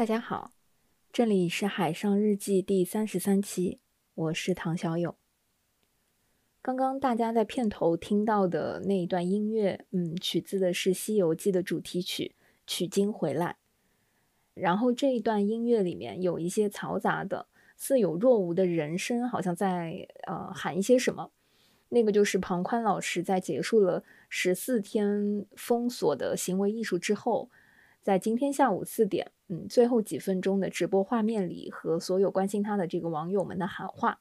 大家好，这里是海上日记第三十三期，我是唐小友。刚刚大家在片头听到的那一段音乐，嗯，取自的是《西游记》的主题曲《取经回来》。然后这一段音乐里面有一些嘈杂的、似有若无的人声，好像在呃喊一些什么。那个就是庞宽老师在结束了十四天封锁的行为艺术之后。在今天下午四点，嗯，最后几分钟的直播画面里，和所有关心他的这个网友们的喊话，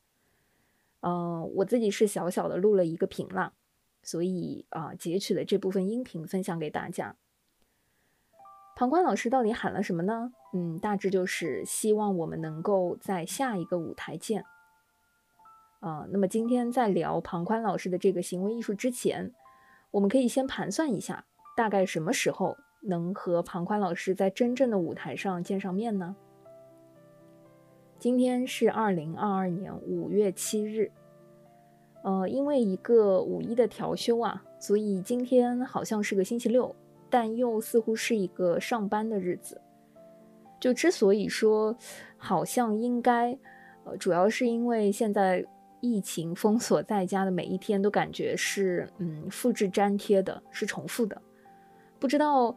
嗯，我自己是小小的录了一个屏啦，所以啊，截取了这部分音频分享给大家。庞宽老师到底喊了什么呢？嗯，大致就是希望我们能够在下一个舞台见。啊，那么今天在聊庞宽老师的这个行为艺术之前，我们可以先盘算一下，大概什么时候。能和庞宽老师在真正的舞台上见上面呢？今天是二零二二年五月七日，呃，因为一个五一的调休啊，所以今天好像是个星期六，但又似乎是一个上班的日子。就之所以说好像应该，呃，主要是因为现在疫情封锁在家的每一天都感觉是嗯复制粘贴的，是重复的。不知道，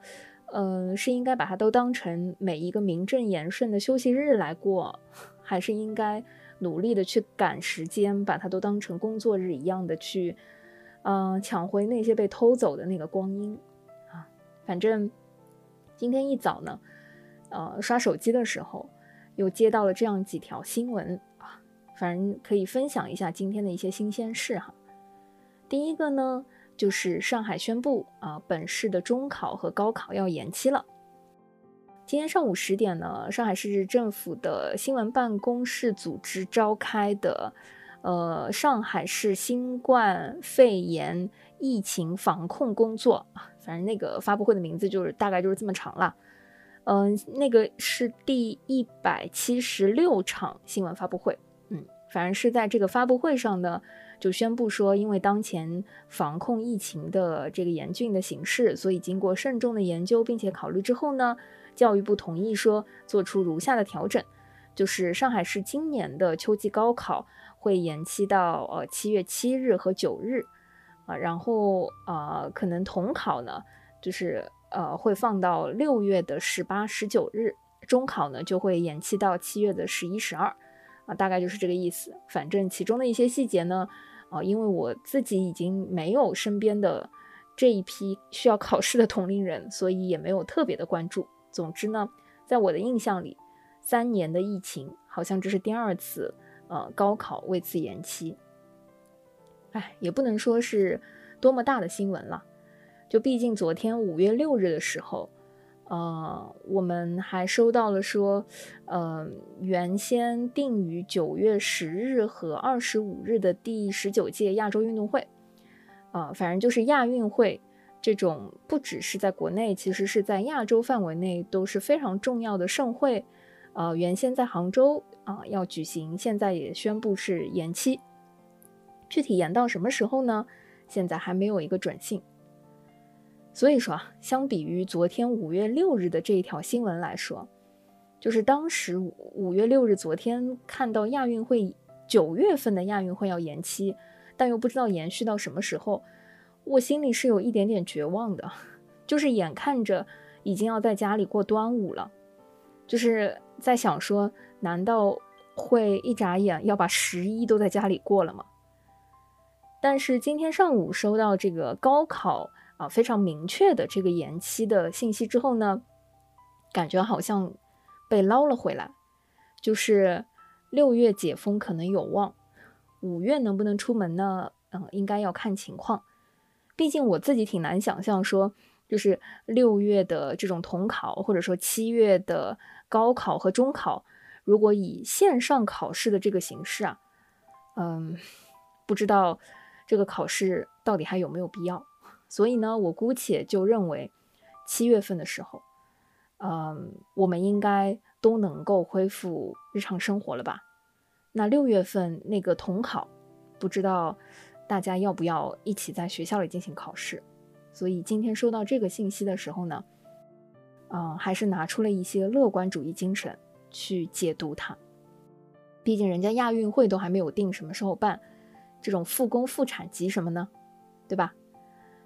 呃，是应该把它都当成每一个名正言顺的休息日来过，还是应该努力的去赶时间，把它都当成工作日一样的去，嗯，抢回那些被偷走的那个光阴啊？反正今天一早呢，呃，刷手机的时候又接到了这样几条新闻啊，反正可以分享一下今天的一些新鲜事哈。第一个呢。就是上海宣布啊，本市的中考和高考要延期了。今天上午十点呢，上海市政府的新闻办公室组织召开的，呃，上海市新冠肺炎疫情防控工作啊，反正那个发布会的名字就是大概就是这么长了。嗯，那个是第一百七十六场新闻发布会。嗯，反正是在这个发布会上呢。就宣布说，因为当前防控疫情的这个严峻的形势，所以经过慎重的研究并且考虑之后呢，教育部同意说做出如下的调整，就是上海市今年的秋季高考会延期到呃七月七日和九日，啊，然后呃可能统考呢，就是呃会放到六月的十八、十九日，中考呢就会延期到七月的十一、十二，啊，大概就是这个意思。反正其中的一些细节呢。啊，因为我自己已经没有身边的这一批需要考试的同龄人，所以也没有特别的关注。总之呢，在我的印象里，三年的疫情好像这是第二次，呃，高考为此延期。哎，也不能说是多么大的新闻了，就毕竟昨天五月六日的时候。呃，我们还收到了说，呃，原先定于九月十日和二十五日的第十九届亚洲运动会，啊，反正就是亚运会这种，不只是在国内，其实是在亚洲范围内都是非常重要的盛会，呃，原先在杭州啊要举行，现在也宣布是延期，具体延到什么时候呢？现在还没有一个准信。所以说啊，相比于昨天五月六日的这一条新闻来说，就是当时五月六日昨天看到亚运会九月份的亚运会要延期，但又不知道延续到什么时候，我心里是有一点点绝望的。就是眼看着已经要在家里过端午了，就是在想说，难道会一眨眼要把十一都在家里过了吗？但是今天上午收到这个高考。啊，非常明确的这个延期的信息之后呢，感觉好像被捞了回来，就是六月解封可能有望，五月能不能出门呢？嗯，应该要看情况。毕竟我自己挺难想象说，就是六月的这种统考，或者说七月的高考和中考，如果以线上考试的这个形式啊，嗯，不知道这个考试到底还有没有必要。所以呢，我姑且就认为，七月份的时候，嗯，我们应该都能够恢复日常生活了吧？那六月份那个统考，不知道大家要不要一起在学校里进行考试？所以今天收到这个信息的时候呢，嗯，还是拿出了一些乐观主义精神去解读它。毕竟人家亚运会都还没有定什么时候办，这种复工复产急什么呢？对吧？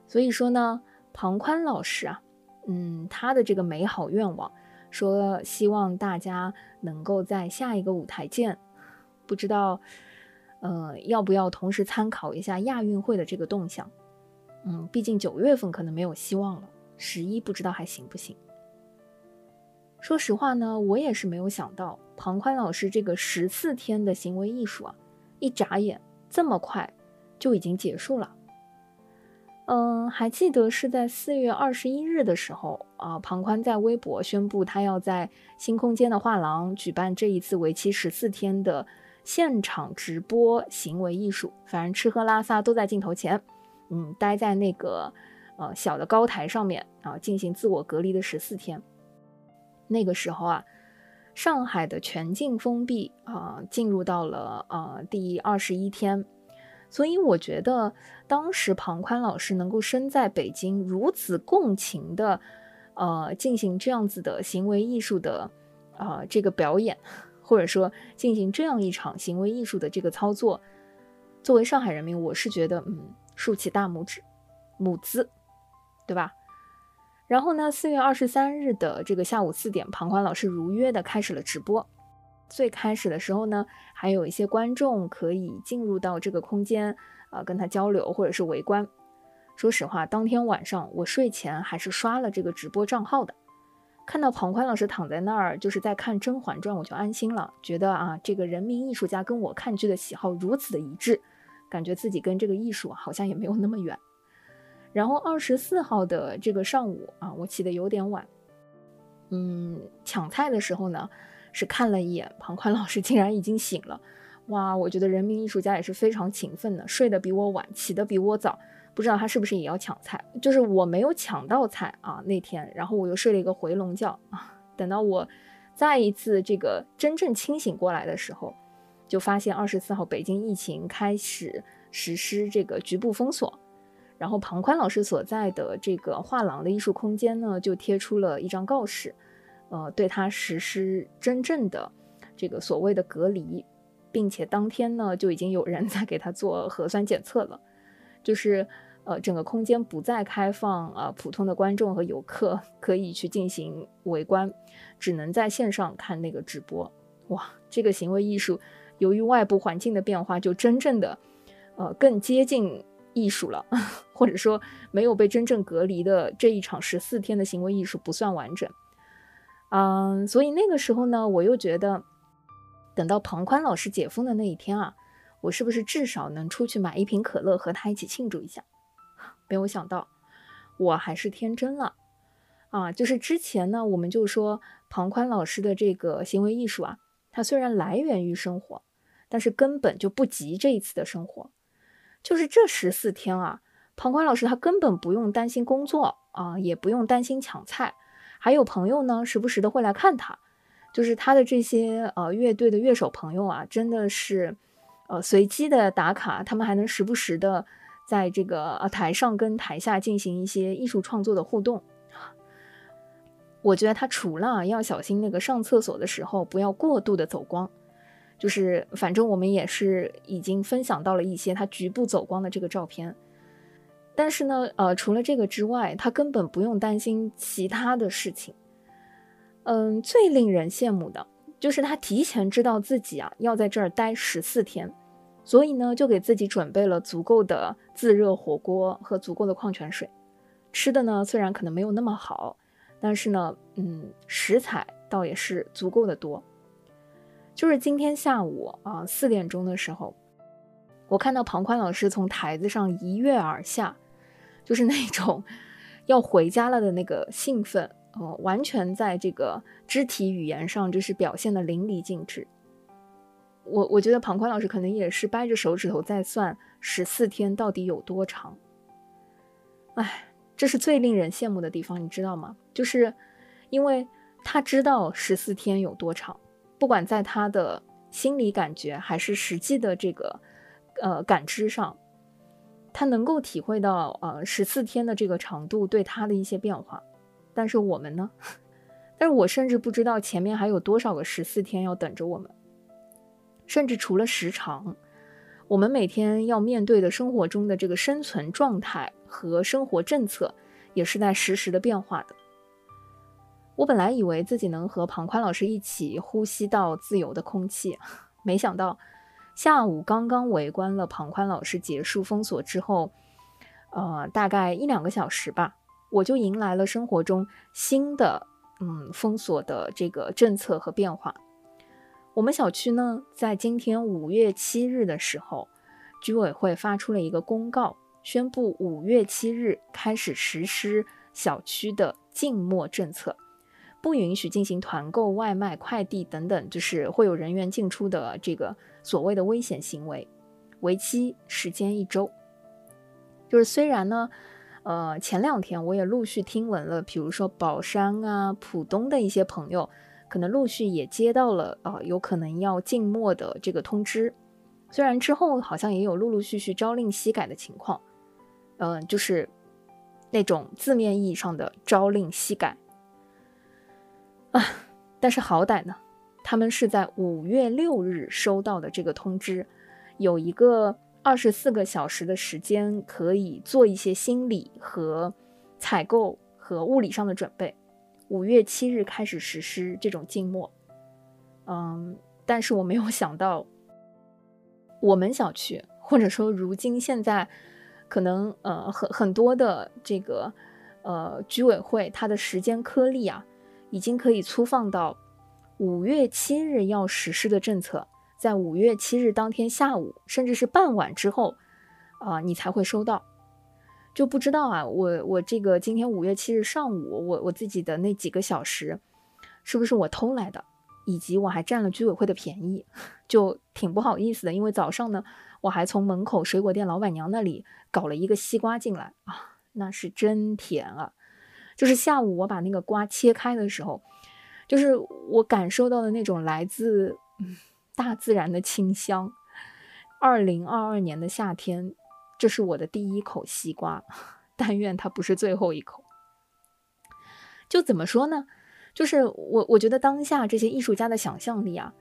所以说呢，庞宽老师啊，嗯，他的这个美好愿望，说希望大家能够在下一个舞台见。不知道，呃，要不要同时参考一下亚运会的这个动向？嗯，毕竟九月份可能没有希望了，十一不知道还行不行。说实话呢，我也是没有想到庞宽老师这个十四天的行为艺术啊，一眨眼这么快就已经结束了。嗯，还记得是在四月二十一日的时候啊，庞宽在微博宣布他要在新空间的画廊举办这一次为期十四天的现场直播行为艺术，反正吃喝拉撒都在镜头前，嗯，待在那个呃小的高台上面啊，进行自我隔离的十四天。那个时候啊，上海的全境封闭啊，进入到了呃第二十一天。所以我觉得，当时庞宽老师能够身在北京，如此共情的，呃，进行这样子的行为艺术的，啊，这个表演，或者说进行这样一场行为艺术的这个操作，作为上海人民，我是觉得，嗯，竖起大拇指，母子，对吧？然后呢，四月二十三日的这个下午四点，庞宽老师如约的开始了直播。最开始的时候呢，还有一些观众可以进入到这个空间，啊，跟他交流或者是围观。说实话，当天晚上我睡前还是刷了这个直播账号的，看到庞宽老师躺在那儿，就是在看《甄嬛传》，我就安心了，觉得啊，这个人民艺术家跟我看剧的喜好如此的一致，感觉自己跟这个艺术好像也没有那么远。然后二十四号的这个上午啊，我起得有点晚，嗯，抢菜的时候呢。是看了一眼，庞宽老师竟然已经醒了，哇！我觉得人民艺术家也是非常勤奋的，睡得比我晚，起得比我早，不知道他是不是也要抢菜？就是我没有抢到菜啊那天，然后我又睡了一个回笼觉啊，等到我再一次这个真正清醒过来的时候，就发现二十四号北京疫情开始实施这个局部封锁，然后庞宽老师所在的这个画廊的艺术空间呢，就贴出了一张告示。呃，对他实施真正的这个所谓的隔离，并且当天呢就已经有人 在给他做核酸检测了，就是呃整个空间不再开放啊，普通的观众和游客可以去进行围观，只能在线上看那个直播。哇，这个行为艺术由于外部环境的变化，就真正的呃更接近艺术了，或者说没有被真正隔离的这一场十四天的行为艺术不算完整。嗯，所以那个时候呢，我又觉得，等到庞宽老师解封的那一天啊，我是不是至少能出去买一瓶可乐和他一起庆祝一下？没有想到，我还是天真了啊！就是之前呢，我们就说庞宽老师的这个行为艺术啊，它虽然来源于生活，但是根本就不及这一次的生活。就是这十四天啊，庞宽老师他根本不用担心工作啊，也不用担心抢菜。还有朋友呢，时不时的会来看他，就是他的这些呃乐队的乐手朋友啊，真的是呃随机的打卡，他们还能时不时的在这个呃台上跟台下进行一些艺术创作的互动。我觉得他除了要小心那个上厕所的时候不要过度的走光，就是反正我们也是已经分享到了一些他局部走光的这个照片。但是呢，呃，除了这个之外，他根本不用担心其他的事情。嗯，最令人羡慕的就是他提前知道自己啊要在这儿待十四天，所以呢，就给自己准备了足够的自热火锅和足够的矿泉水。吃的呢，虽然可能没有那么好，但是呢，嗯，食材倒也是足够的多。就是今天下午啊四点钟的时候，我看到庞宽老师从台子上一跃而下。就是那种 要回家了的那个兴奋，呃，完全在这个肢体语言上就是表现的淋漓尽致。我我觉得庞宽老师可能也是掰着手指头在算十四天到底有多长。哎，这是最令人羡慕的地方，你知道吗？就是因为他知道十四天有多长，不管在他的心理感觉还是实际的这个呃感知上。他能够体会到，呃，十四天的这个长度对他的一些变化，但是我们呢，但是我甚至不知道前面还有多少个十四天要等着我们，甚至除了时长，我们每天要面对的生活中的这个生存状态和生活政策，也是在实时的变化的。我本来以为自己能和庞宽老师一起呼吸到自由的空气，没想到下午刚刚围观了庞宽老师结束封锁之后，呃，大概一两个小时吧，我就迎来了生活中新的嗯封锁的这个政策和变化。我们小区呢，在今天五月七日的时候，居委会发出了一个公告，宣布五月七日开始实施小区的静默政策。不允许进行团购、外卖、快递等等，就是会有人员进出的这个所谓的危险行为，为期时间一周。就是虽然呢，呃，前两天我也陆续听闻了，比如说宝山啊、浦东的一些朋友，可能陆续也接到了啊，有可能要静默的这个通知。虽然之后好像也有陆陆续续朝令夕改的情况，嗯，就是那种字面意义上的朝令夕改。啊，但是好歹呢，他们是在五月六日收到的这个通知，有一个二十四个小时的时间可以做一些心理和采购和物理上的准备。五月七日开始实施这种静默，嗯，但是我没有想到，我们小区或者说如今现在可能呃很很多的这个呃居委会，它的时间颗粒啊。已经可以粗放到五月七日要实施的政策，在五月七日当天下午，甚至是傍晚之后，啊，你才会收到。就不知道啊，我我这个今天五月七日上午，我我自己的那几个小时，是不是我偷来的？以及我还占了居委会的便宜，就挺不好意思的。因为早上呢，我还从门口水果店老板娘那里搞了一个西瓜进来啊，那是真甜啊。就是下午我把那个瓜切开的时候，就是我感受到的那种来自大自然的清香。二零二二年的夏天，这是我的第一口西瓜，但愿它不是最后一口。就怎么说呢？就是我我觉得当下这些艺术家的想象力啊，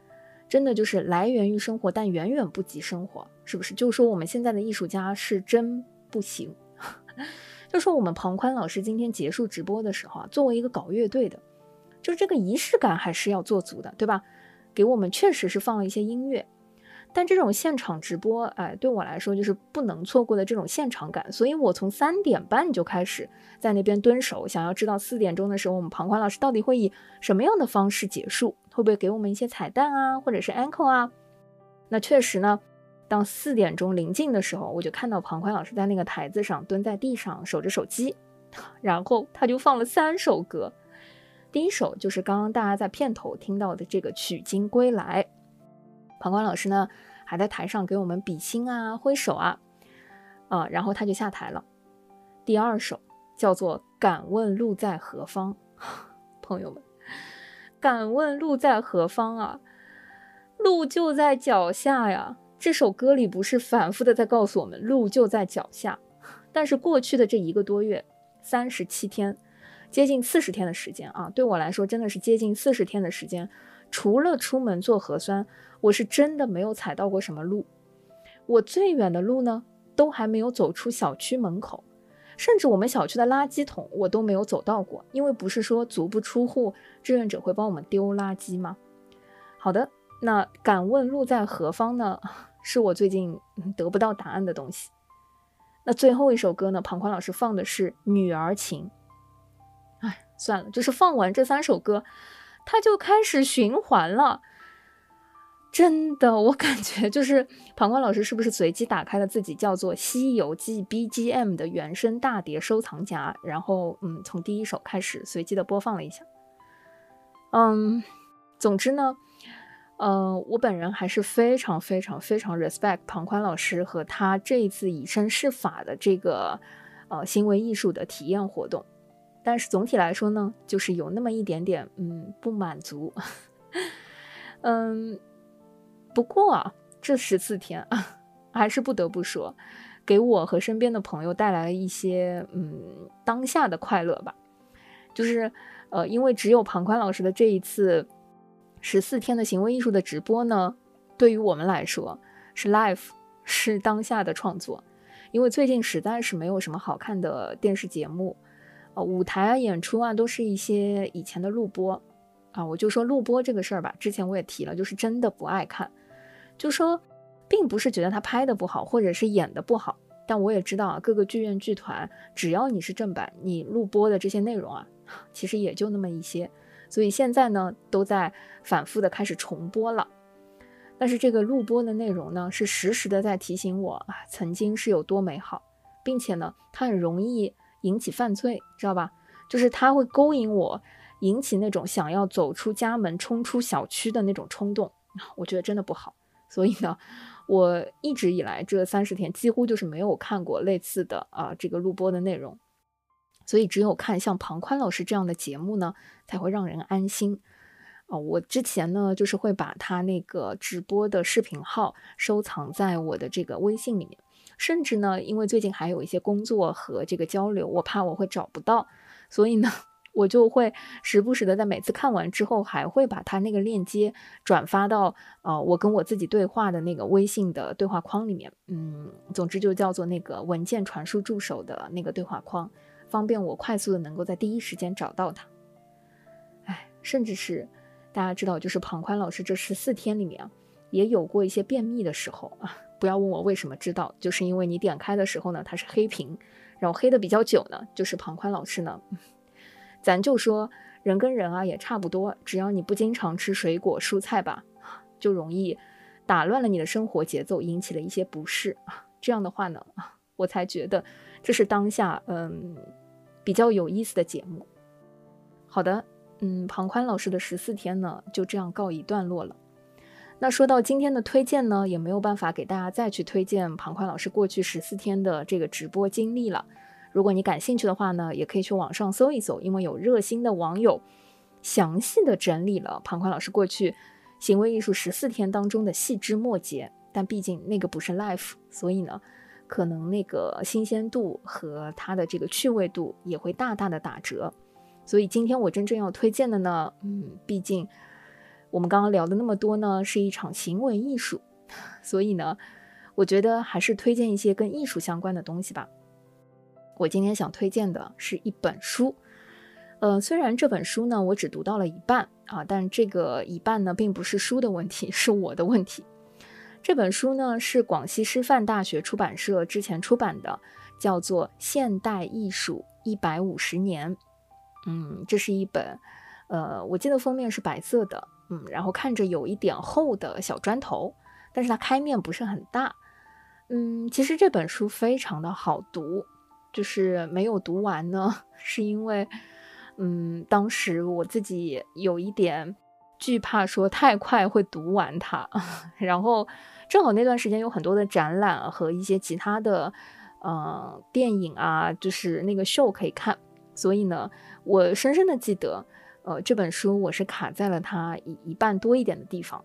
真的就是来源于生活，但远远不及生活，是不是？就是说我们现在的艺术家是真不行。就说我们庞宽老师今天结束直播的时候啊，作为一个搞乐队的，就这个仪式感还是要做足的，对吧？给我们确实是放了一些音乐，但这种现场直播，哎，对我来说就是不能错过的这种现场感。所以我从三点半就开始在那边蹲守，想要知道四点钟的时候我们庞宽老师到底会以什么样的方式结束，会不会给我们一些彩蛋啊，或者是 encore 啊？那确实呢。当四点钟临近的时候，我就看到庞宽老师在那个台子上蹲在地上守着手机，然后他就放了三首歌。第一首就是刚刚大家在片头听到的这个《取经归来》，庞宽老师呢还在台上给我们比心啊、挥手啊，啊，然后他就下台了。第二首叫做《敢问路在何方》，朋友们，敢问路在何方啊？路就在脚下呀。这首歌里不是反复的在告诉我们路就在脚下，但是过去的这一个多月，三十七天，接近四十天的时间啊，对我来说真的是接近四十天的时间，除了出门做核酸，我是真的没有踩到过什么路。我最远的路呢，都还没有走出小区门口，甚至我们小区的垃圾桶我都没有走到过，因为不是说足不出户，志愿者会帮我们丢垃圾吗？好的，那敢问路在何方呢？是我最近得不到答案的东西。那最后一首歌呢？庞宽老师放的是《女儿情》。哎，算了，就是放完这三首歌，他就开始循环了。真的，我感觉就是庞宽老师是不是随机打开了自己叫做《西游记》BGM 的原声大碟收藏夹，然后嗯，从第一首开始随机的播放了一下。嗯，总之呢。呃，我本人还是非常非常非常 respect 庞宽老师和他这一次以身试法的这个呃行为艺术的体验活动，但是总体来说呢，就是有那么一点点嗯不满足。嗯，不过啊，这十四天啊，还是不得不说，给我和身边的朋友带来了一些嗯当下的快乐吧，就是呃，因为只有庞宽老师的这一次十四天的行为艺术的直播呢，对于我们来说是 live，是当下的创作。因为最近实在是没有什么好看的电视节目，呃，舞台啊、演出啊，都是一些以前的录播啊。我就说录播这个事儿吧，之前我也提了，就是真的不爱看。就说，并不是觉得他拍的不好，或者是演的不好，但我也知道啊，各个剧院剧团，只要你是正版，你录播的这些内容啊，其实也就那么一些。所以现在呢，都在反复的开始重播了。但是这个录播的内容呢，是实时的在提醒我啊，曾经是有多美好，并且呢，它很容易引起犯罪，知道吧？就是它会勾引我，引起那种想要走出家门、冲出小区的那种冲动，我觉得真的不好。所以呢，我一直以来这三十天几乎就是没有看过类似的啊这个录播的内容，所以只有看像庞宽老师这样的节目呢，才会让人安心。哦，我之前呢，就是会把他那个直播的视频号收藏在我的这个微信里面，甚至呢，因为最近还有一些工作和这个交流，我怕我会找不到，所以呢，我就会时不时的在每次看完之后，还会把他那个链接转发到呃我跟我自己对话的那个微信的对话框里面，嗯，总之就叫做那个文件传输助手的那个对话框，方便我快速的能够在第一时间找到它。哎，甚至是。大家知道，就是庞宽老师这十四天里面啊，也有过一些便秘的时候啊。不要问我为什么知道，就是因为你点开的时候呢，它是黑屏，然后黑的比较久呢，就是庞宽老师呢。咱就说人跟人啊也差不多，只要你不经常吃水果蔬菜吧，就容易打乱了你的生活节奏，引起了一些不适啊。这样的话呢，我才觉得这是当下嗯比较有意思的节目。好的。嗯，庞宽老师的十四天呢，就这样告一段落了。那说到今天的推荐呢，也没有办法给大家再去推荐庞宽老师过去十四天的这个直播经历了。如果你感兴趣的话呢，也可以去网上搜一搜，因为有热心的网友详细的整理了庞宽老师过去行为艺术十四天当中的细枝末节。但毕竟那个不是 life，所以呢，可能那个新鲜度和它的这个趣味度也会大大的打折。所以今天我真正要推荐的呢，嗯，毕竟我们刚刚聊的那么多呢，是一场行为艺术，所以呢，我觉得还是推荐一些跟艺术相关的东西吧。我今天想推荐的是一本书，呃，虽然这本书呢我只读到了一半啊，但这个一半呢并不是书的问题，是我的问题。这本书呢是广西师范大学出版社之前出版的，叫做《现代艺术一百五十年》。嗯，这是一本，呃，我记得封面是白色的，嗯，然后看着有一点厚的小砖头，但是它开面不是很大，嗯，其实这本书非常的好读，就是没有读完呢，是因为，嗯，当时我自己有一点惧怕说太快会读完它，然后正好那段时间有很多的展览和一些其他的，呃，电影啊，就是那个秀可以看，所以呢。我深深的记得，呃，这本书我是卡在了它一一半多一点的地方。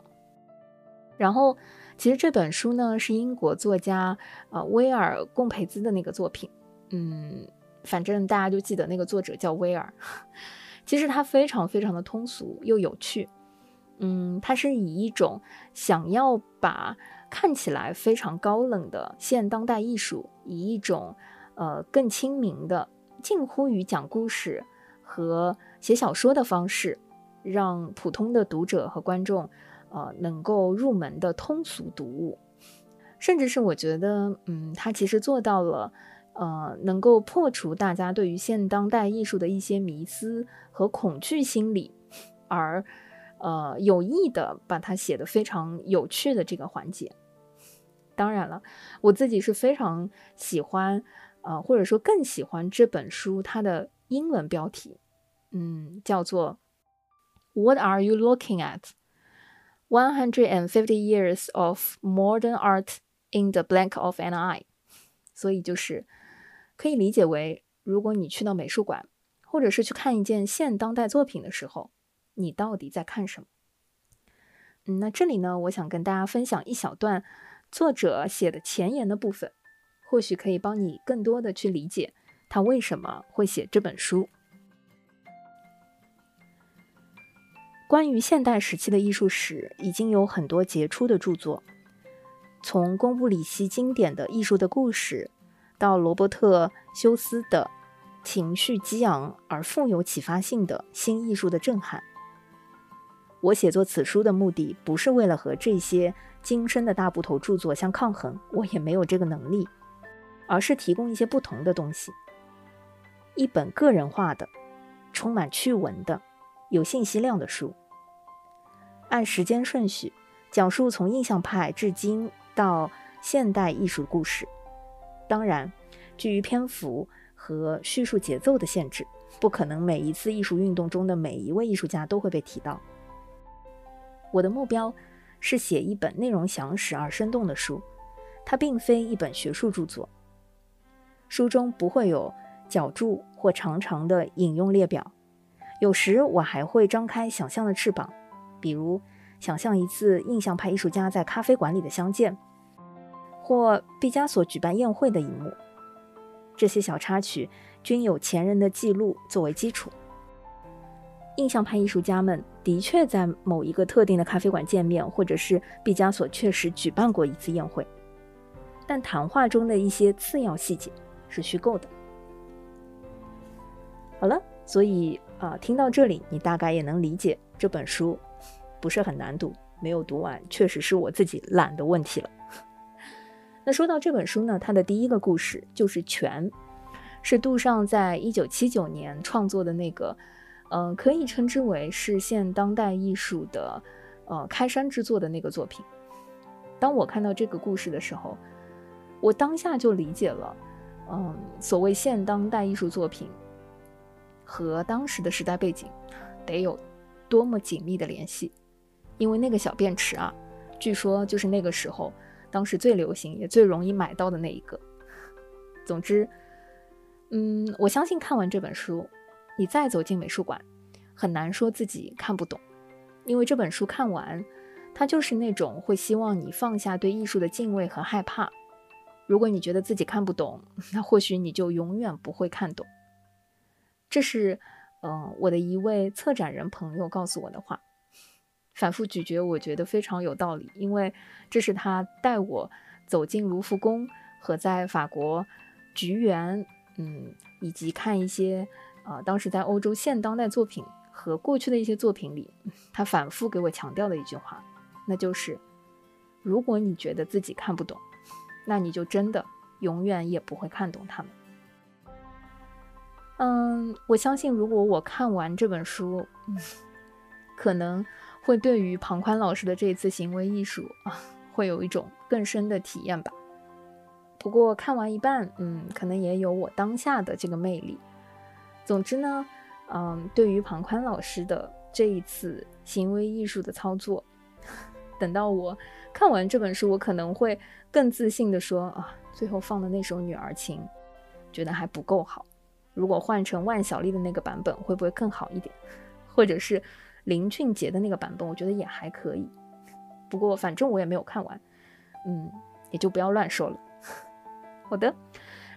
然后，其实这本书呢是英国作家呃威尔贡培兹的那个作品，嗯，反正大家就记得那个作者叫威尔。其实他非常非常的通俗又有趣，嗯，他是以一种想要把看起来非常高冷的现当代艺术，以一种呃更亲民的，近乎于讲故事。和写小说的方式，让普通的读者和观众，呃，能够入门的通俗读物，甚至是我觉得，嗯，他其实做到了，呃，能够破除大家对于现当代艺术的一些迷思和恐惧心理，而，呃，有意的把它写得非常有趣的这个环节。当然了，我自己是非常喜欢，呃，或者说更喜欢这本书它的。英文标题，嗯，叫做 "What are you looking at? One hundred and fifty years of modern art in the blank of an eye." 所以就是可以理解为，如果你去到美术馆，或者是去看一件现当代作品的时候，你到底在看什么？嗯，那这里呢，我想跟大家分享一小段作者写的前言的部分，或许可以帮你更多的去理解。他为什么会写这本书？关于现代时期的艺术史，已经有很多杰出的著作，从贡布里希经典的《艺术的故事》，到罗伯特休斯的情绪激昂而富有启发性的新艺术的震撼。我写作此书的目的，不是为了和这些精深的大部头著作相抗衡，我也没有这个能力，而是提供一些不同的东西，一本个人化的、充满趣闻的、有信息量的书，按时间顺序讲述从印象派至今到现代艺术故事。当然，基于篇幅和叙述节奏的限制，不可能每一次艺术运动中的每一位艺术家都会被提到。我的目标是写一本内容详实而生动的书，它并非一本学术著作。书中不会有脚注或长长的引用列表，有时我还会张开想象的翅膀，比如想象一次印象派艺术家在咖啡馆里的相见，或毕加索举办宴会的一幕。这些小插曲均有前人的记录作为基础。印象派艺术家们的确在某一个特定的咖啡馆见面，或者是毕加索确实举办过一次宴会，但谈话中的一些次要细节是虚构的。好了，所以啊，听到这里，你大概也能理解这本书不是很难读，没有读完确实是我自己懒的问题了。那说到这本书呢，它的第一个故事就是《泉》，是杜尚在一九七九年创作的那个。嗯，可以称之为是现当代艺术的，呃，开山之作的那个作品。当我看到这个故事的时候，我当下就理解了，嗯，所谓现当代艺术作品和当时的时代背景得有多么紧密的联系。因为那个小便池啊，据说就是那个时候当时最流行也最容易买到的那一个。总之，嗯，我相信看完这本书。你再走进美术馆，很难说自己看不懂，因为这本书看完，它就是那种会希望你放下对艺术的敬畏和害怕。如果你觉得自己看不懂，那或许你就永远不会看懂。这是，嗯，我的一位策展人朋友告诉我的话，反复咀嚼，我觉得非常有道理，因为这是他带我走进卢浮宫和在法国菊园，嗯，以及看一些。啊，当时在欧洲现当代作品和过去的一些作品里，他反复给我强调的一句话，那就是：如果你觉得自己看不懂，那你就真的永远也不会看懂他们。嗯，我相信，如果我看完这本书，可能会对于庞宽老师的这一次行为艺术啊，会有一种更深的体验吧。不过看完一半，嗯，可能也有我当下的这个魅力。总之呢，嗯，对于庞宽老师的这一次行为艺术的操作，等到我看完这本书，我可能会更自信的说啊，最后放的那首《女儿情》，觉得还不够好。如果换成万晓利的那个版本，会不会更好一点？或者是林俊杰的那个版本，我觉得也还可以。不过反正我也没有看完，嗯，也就不要乱说了。好的，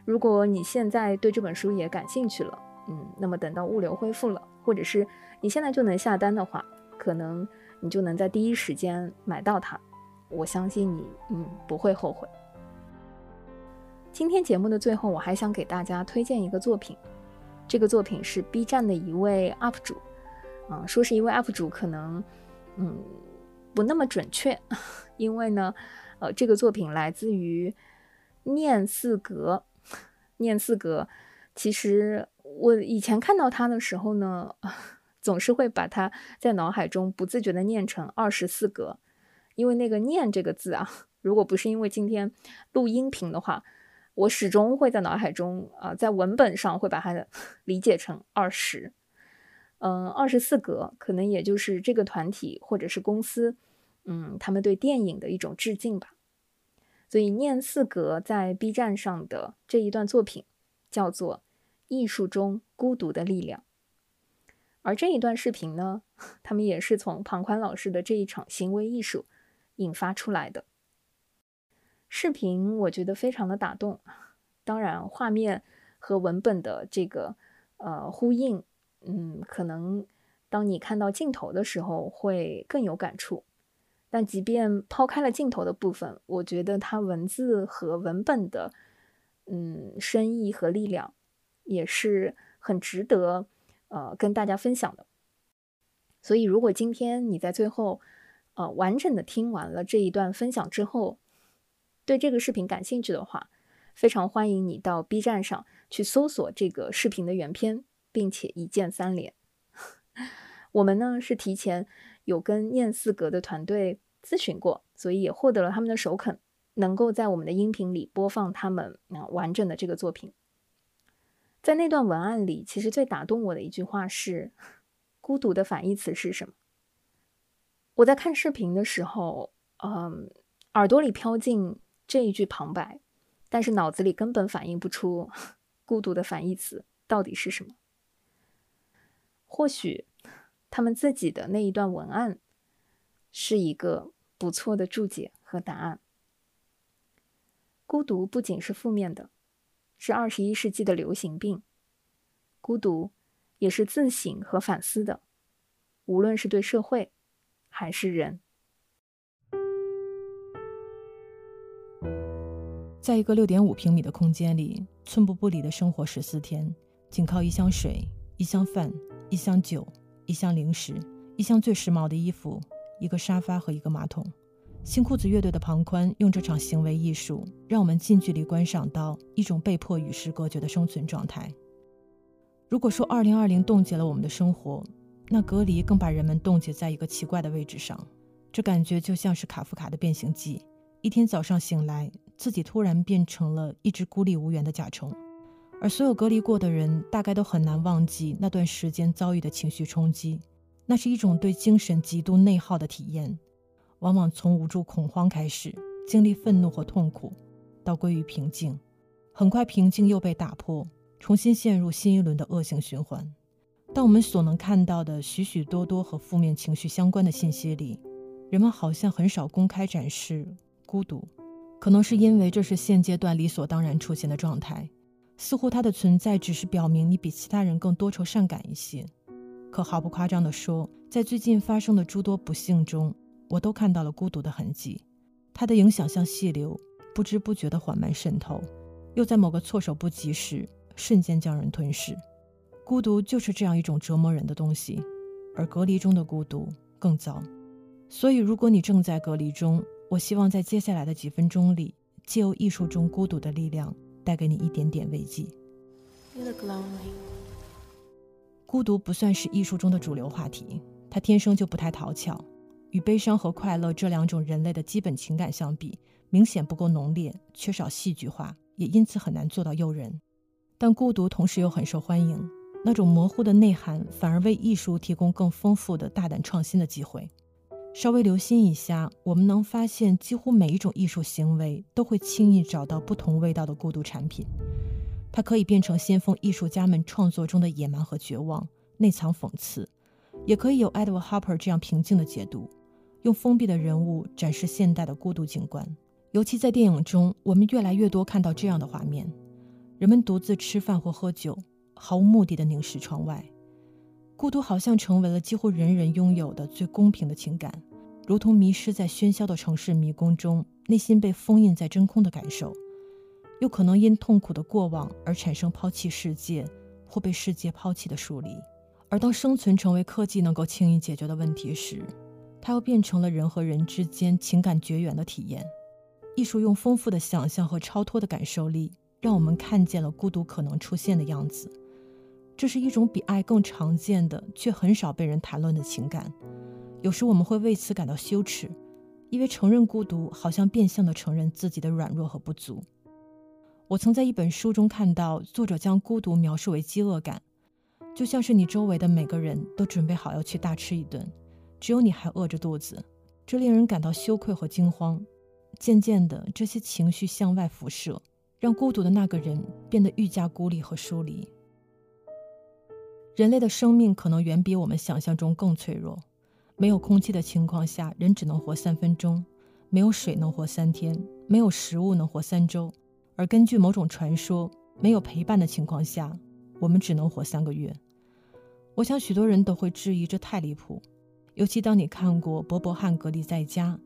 如果你现在对这本书也感兴趣了。嗯，那么等到物流恢复了，或者是你现在就能下单的话，可能你就能在第一时间买到它。我相信你，嗯，不会后悔。今天节目的最后，我还想给大家推荐一个作品，这个作品是 B 站的一位 UP 主，嗯，说是一位 UP 主，可能，嗯，不那么准确，因为呢，呃，这个作品来自于念四格，念四格，其实。我以前看到他的时候呢，总是会把它在脑海中不自觉地念成二十四格，因为那个“念”这个字啊，如果不是因为今天录音频的话，我始终会在脑海中啊，在文本上会把它 理解成二十。嗯，二十四格可能也就是这个团体或者是公司，嗯，他们对电影的一种致敬吧。所以“念四格”在 B 站上的这一段作品叫做。艺术中孤独的力量，而这一段视频呢，他们也是从庞宽老师的这一场行为艺术引发出来的。视频我觉得非常的打动，当然画面和文本的这个呃呼应，嗯，可能当你看到镜头的时候会更有感触。但即便抛开了镜头的部分，我觉得它文字和文本的，嗯，深意和力量也是很值得，呃，跟大家分享的。所以，如果今天你在最后，呃，完整的听完了这一段分享之后，对这个视频感兴趣的话，非常欢迎你到 B 站上去搜索这个视频的原片，并且一键三连。我们呢是提前有跟念四格的团队咨询过，所以也获得了他们的首肯，能够在我们的音频里播放他们啊完整的这个作品。在那段文案里，其实最打动我的一句话是：“孤独的反义词是什么？”我在看视频的时候，嗯，耳朵里飘进这一句旁白，但是脑子里根本反映不出 孤独的反义词到底是什么。或许。他们自己的那一段文案是一个不错的注解和答案。孤独不仅是负面的，是二十一世纪的流行病。孤独也是自省和反思的，无论是对社会还是人。在一个六点五平米的空间里，寸步不离的生活十四天，仅靠一箱水、一箱饭、一箱酒。一箱零食，一箱最时髦的衣服，一个沙发和一个马桶。新裤子乐队的庞宽用这场行为艺术，让我们近距离观赏到一种被迫与世隔绝的生存状态。如果说2020冻结了我们的生活，那隔离更把人们冻结在一个奇怪的位置上。这感觉就像是卡夫卡的《变形记》，一天早上醒来，自己突然变成了一只孤立无援的甲虫。而所有隔离过的人，大概都很难忘记那段时间遭遇的情绪冲击。那是一种对精神极度内耗的体验，往往从无助、恐慌开始，经历愤怒和痛苦，到归于平静。很快，平静又被打破，重新陷入新一轮的恶性循环。但我们所能看到的许许多多和负面情绪相关的信息里，人们好像很少公开展示孤独，可能是因为这是现阶段理所当然出现的状态。似乎它的存在只是表明你比其他人更多愁善感一些，可毫不夸张地说，在最近发生的诸多不幸中，我都看到了孤独的痕迹。它的影响像细流，不知不觉地缓慢渗透，又在某个措手不及时瞬间将人吞噬。孤独就是这样一种折磨人的东西，而隔离中的孤独更糟。所以，如果你正在隔离中，我希望在接下来的几分钟里，借由艺术中孤独的力量。带给你一点点慰藉。孤独不算是艺术中的主流话题，它天生就不太讨巧。与悲伤和快乐这两种人类的基本情感相比，明显不够浓烈，缺少戏剧化，也因此很难做到诱人。但孤独同时又很受欢迎，那种模糊的内涵反而为艺术提供更丰富的大胆创新的机会。稍微留心一下，我们能发现，几乎每一种艺术行为都会轻易找到不同味道的孤独产品。它可以变成先锋艺术家们创作中的野蛮和绝望，内藏讽刺；也可以有 Edward Hopper 这样平静的解读，用封闭的人物展示现代的孤独景观。尤其在电影中，我们越来越多看到这样的画面：人们独自吃饭或喝酒，毫无目的的凝视窗外。孤独好像成为了几乎人人拥有的最公平的情感，如同迷失在喧嚣的城市迷宫中，内心被封印在真空的感受；又可能因痛苦的过往而产生抛弃世界或被世界抛弃的疏离。而当生存成为科技能够轻易解决的问题时，它又变成了人和人之间情感绝缘的体验。艺术用丰富的想象和超脱的感受力，让我们看见了孤独可能出现的样子。这是一种比爱更常见的，却很少被人谈论的情感。有时我们会为此感到羞耻，因为承认孤独好像变相的承认自己的软弱和不足。我曾在一本书中看到，作者将孤独描述为饥饿感，就像是你周围的每个人都准备好要去大吃一顿，只有你还饿着肚子。这令人感到羞愧和惊慌。渐渐的，这些情绪向外辐射，让孤独的那个人变得愈加孤立和疏离。人类的生命可能远比我们想象中更脆弱。没有空气的情况下，人只能活三分钟；没有水能活三天；没有食物能活三周。而根据某种传说，没有陪伴的情况下，我们只能活三个月。我想许多人都会质疑这太离谱，尤其当你看过伯伯汉隔离在家，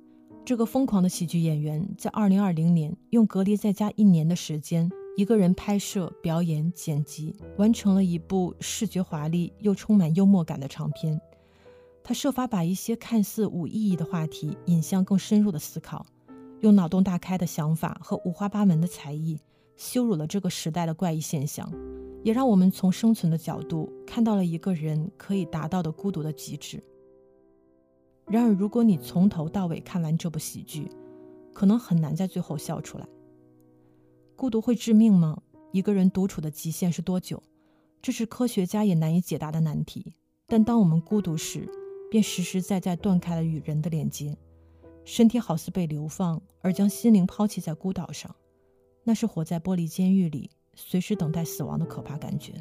这个疯狂的喜剧演员在2020年用隔离在家一年的时间，一个人拍摄、表演、剪辑，完成了一部视觉华丽又充满幽默感的长片。他设法把一些看似无意义的话题引向更深入的思考，用脑洞大开的想法和五花八门的才艺，羞辱了这个时代的怪异现象。也让我们从生存的角度看到了一个人可以达到的孤独的极致。然而，如果你从头到尾看完这部喜剧，可能很难在最后笑出来。孤独会致命吗？一个人独处的极限是多久？这是科学家也难以解答的难题。但当我们孤独时，便实实在在断开了与人的连接，身体好似被流放，而将心灵抛弃在孤岛上。那是活在玻璃监狱里。随时等待死亡的可怕感觉。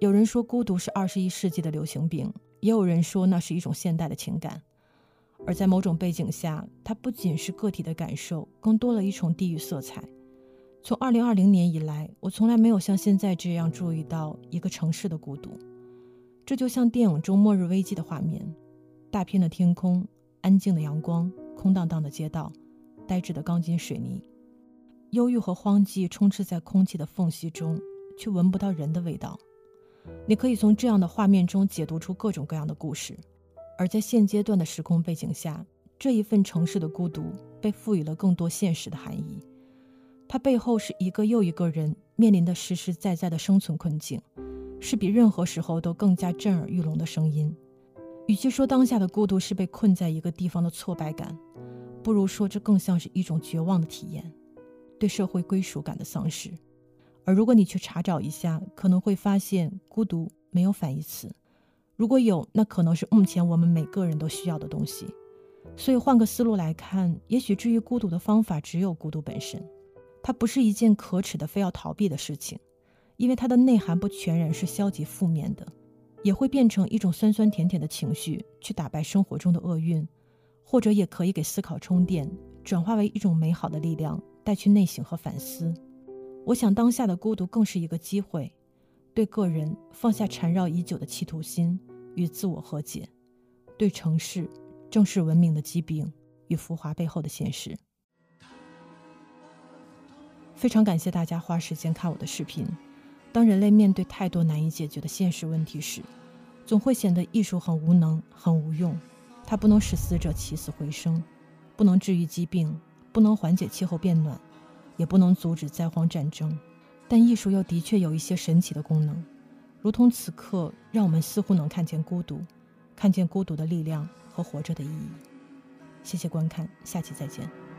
有人说孤独是二十一世纪的流行病，也有人说那是一种现代的情感。而在某种背景下，它不仅是个体的感受，更多了一重地域色彩。从二零二零年以来，我从来没有像现在这样注意到一个城市的孤独。这就像电影中末日危机的画面：大片的天空，安静的阳光，空荡荡的街道，呆滞的钢筋水泥。忧郁和荒寂充斥在空气的缝隙中，却闻不到人的味道。你可以从这样的画面中解读出各种各样的故事，而在现阶段的时空背景下，这一份城市的孤独被赋予了更多现实的含义。它背后是一个又一个人面临的实实在在的生存困境，是比任何时候都更加震耳欲聋的声音。与其说当下的孤独是被困在一个地方的挫败感，不如说这更像是一种绝望的体验。对社会归属感的丧失，而如果你去查找一下，可能会发现孤独没有反义词。如果有，那可能是目前我们每个人都需要的东西。所以换个思路来看，也许治愈孤独的方法只有孤独本身。它不是一件可耻的、非要逃避的事情，因为它的内涵不全然是消极负面的，也会变成一种酸酸甜甜的情绪，去打败生活中的厄运，或者也可以给思考充电，转化为一种美好的力量。带去内省和反思，我想当下的孤独更是一个机会，对个人放下缠绕已久的企图心与自我和解，对城市正视文明的疾病与浮华背后的现实。非常感谢大家花时间看我的视频。当人类面对太多难以解决的现实问题时，总会显得艺术很无能、很无用。它不能使死者起死回生，不能治愈疾病。不能缓解气候变暖，也不能阻止灾荒战争，但艺术又的确有一些神奇的功能，如同此刻，让我们似乎能看见孤独，看见孤独的力量和活着的意义。谢谢观看，下期再见。